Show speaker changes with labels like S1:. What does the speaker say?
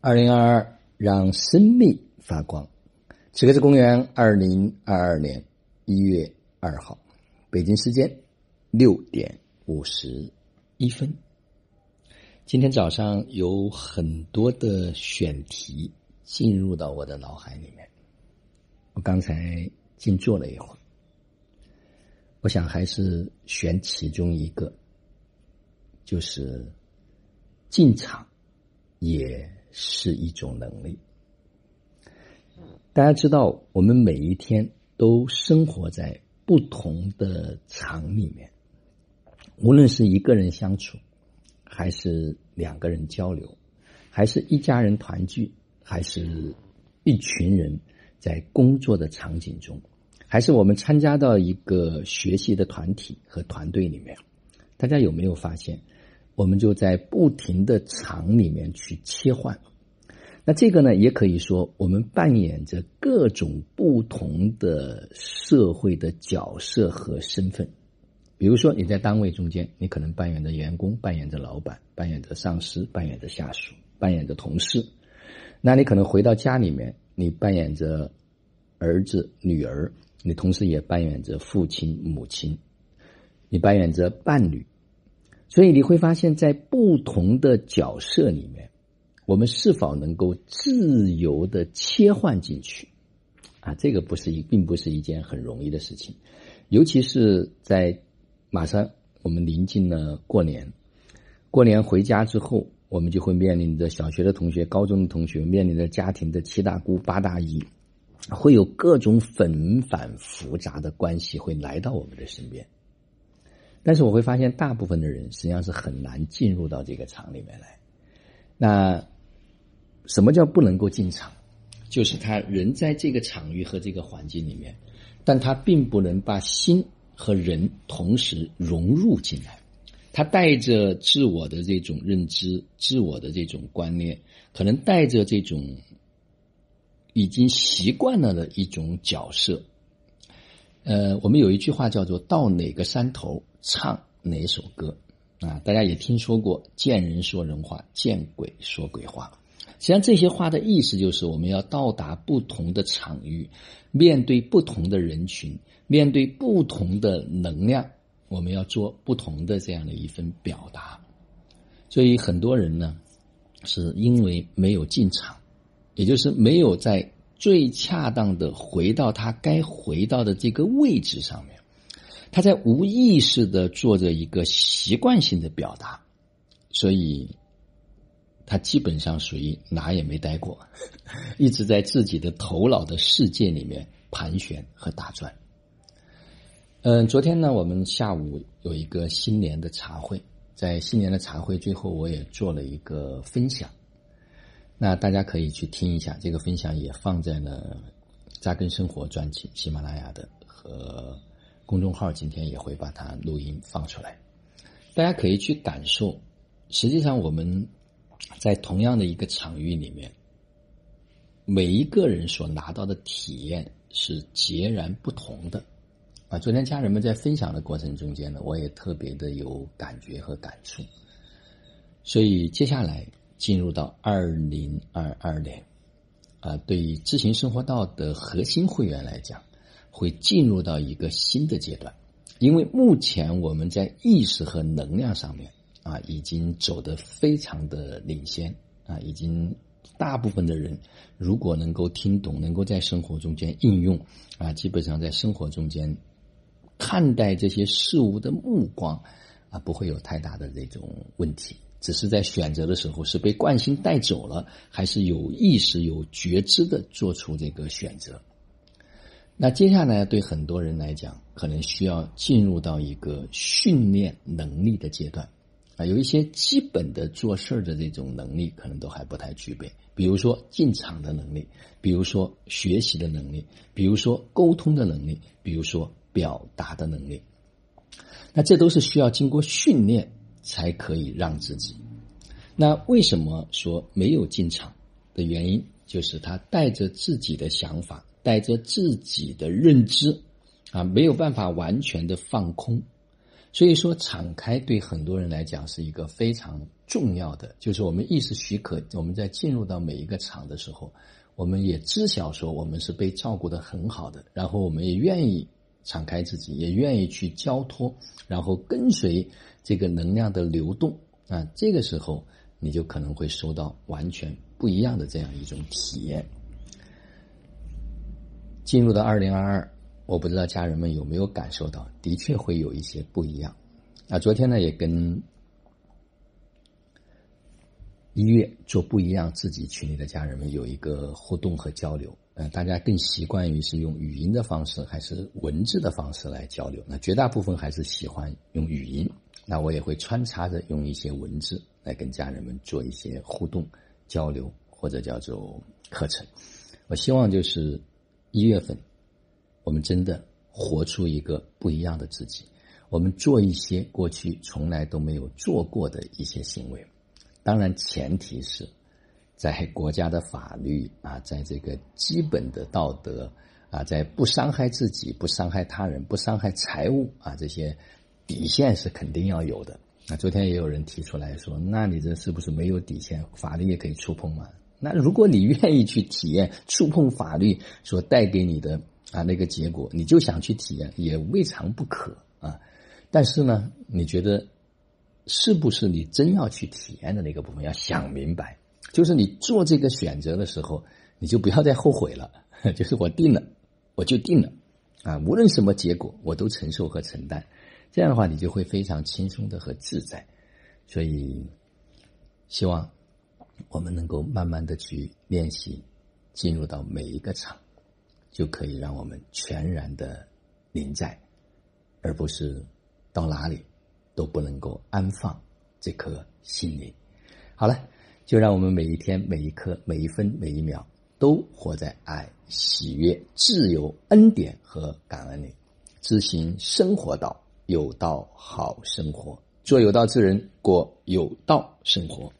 S1: 二零二二，让生命发光。此刻是公元二零二二年一月二号，北京时间六点五十一分。今天早上有很多的选题进入到我的脑海里面，我刚才静坐了一会儿，我想还是选其中一个，就是进场也。是一种能力。大家知道，我们每一天都生活在不同的场里面，无论是一个人相处，还是两个人交流，还是一家人团聚，还是一群人在工作的场景中，还是我们参加到一个学习的团体和团队里面，大家有没有发现？我们就在不停的场里面去切换，那这个呢，也可以说我们扮演着各种不同的社会的角色和身份。比如说你在单位中间，你可能扮演着员工，扮演着老板，扮演着上司，扮演着下属，扮演着同事。那你可能回到家里面，你扮演着儿子、女儿，你同时也扮演着父亲、母亲，你扮演着伴侣。所以你会发现在不同的角色里面，我们是否能够自由的切换进去？啊，这个不是一，并不是一件很容易的事情，尤其是在马上我们临近了过年，过年回家之后，我们就会面临着小学的同学、高中的同学，面临着家庭的七大姑八大姨，会有各种纷繁复杂的关系会来到我们的身边。但是我会发现，大部分的人实际上是很难进入到这个场里面来。那什么叫不能够进场？就是他人在这个场域和这个环境里面，但他并不能把心和人同时融入进来。他带着自我的这种认知、自我的这种观念，可能带着这种已经习惯了的一种角色。呃，我们有一句话叫做“到哪个山头”。唱哪首歌啊？大家也听说过“见人说人话，见鬼说鬼话”。实际上，这些话的意思就是我们要到达不同的场域，面对不同的人群，面对不同的能量，我们要做不同的这样的一份表达。所以，很多人呢，是因为没有进场，也就是没有在最恰当的回到他该回到的这个位置上面。他在无意识的做着一个习惯性的表达，所以他基本上属于哪也没待过，一直在自己的头脑的世界里面盘旋和打转。嗯，昨天呢，我们下午有一个新年的茶会，在新年的茶会最后，我也做了一个分享，那大家可以去听一下，这个分享也放在了扎根生活专辑喜马拉雅的和。公众号今天也会把它录音放出来，大家可以去感受。实际上，我们在同样的一个场域里面，每一个人所拿到的体验是截然不同的。啊，昨天家人们在分享的过程中间呢，我也特别的有感觉和感触。所以接下来进入到二零二二年，啊，对于知行生活道的核心会员来讲。会进入到一个新的阶段，因为目前我们在意识和能量上面啊，已经走得非常的领先啊，已经大部分的人如果能够听懂，能够在生活中间应用啊，基本上在生活中间看待这些事物的目光啊，不会有太大的这种问题，只是在选择的时候是被惯性带走了，还是有意识、有觉知的做出这个选择。那接下来对很多人来讲，可能需要进入到一个训练能力的阶段，啊，有一些基本的做事儿的这种能力，可能都还不太具备。比如说进场的能力，比如说学习的能力，比如说沟通的能力，比如说表达的能力。那这都是需要经过训练才可以让自己。那为什么说没有进场的原因，就是他带着自己的想法。带着自己的认知，啊，没有办法完全的放空，所以说，敞开对很多人来讲是一个非常重要的，就是我们意识许可，我们在进入到每一个场的时候，我们也知晓说我们是被照顾的很好的，然后我们也愿意敞开自己，也愿意去交托，然后跟随这个能量的流动啊，这个时候你就可能会收到完全不一样的这样一种体验。进入到二零二二。我不知道家人们有没有感受到，的确会有一些不一样。啊，昨天呢也跟一月做不一样自己群里的家人们有一个互动和交流。呃，大家更习惯于是用语音的方式还是文字的方式来交流？那绝大部分还是喜欢用语音。那我也会穿插着用一些文字来跟家人们做一些互动交流，或者叫做课程。我希望就是一月份。我们真的活出一个不一样的自己，我们做一些过去从来都没有做过的一些行为。当然，前提是在国家的法律啊，在这个基本的道德啊，在不伤害自己、不伤害他人、不伤害财物啊这些底线是肯定要有的。那昨天也有人提出来说：“那你这是不是没有底线？法律也可以触碰吗？”那如果你愿意去体验触碰法律所带给你的。啊，那个结果你就想去体验，也未尝不可啊。但是呢，你觉得是不是你真要去体验的那个部分？要想明白，就是你做这个选择的时候，你就不要再后悔了。就是我定了，我就定了啊，无论什么结果，我都承受和承担。这样的话，你就会非常轻松的和自在。所以，希望我们能够慢慢的去练习，进入到每一个场。就可以让我们全然的临在，而不是到哪里都不能够安放这颗心灵。好了，就让我们每一天、每一刻、每一分、每一秒都活在爱、喜悦、自由、恩典和感恩里，执行生活道，有道好生活，做有道之人，过有道生活。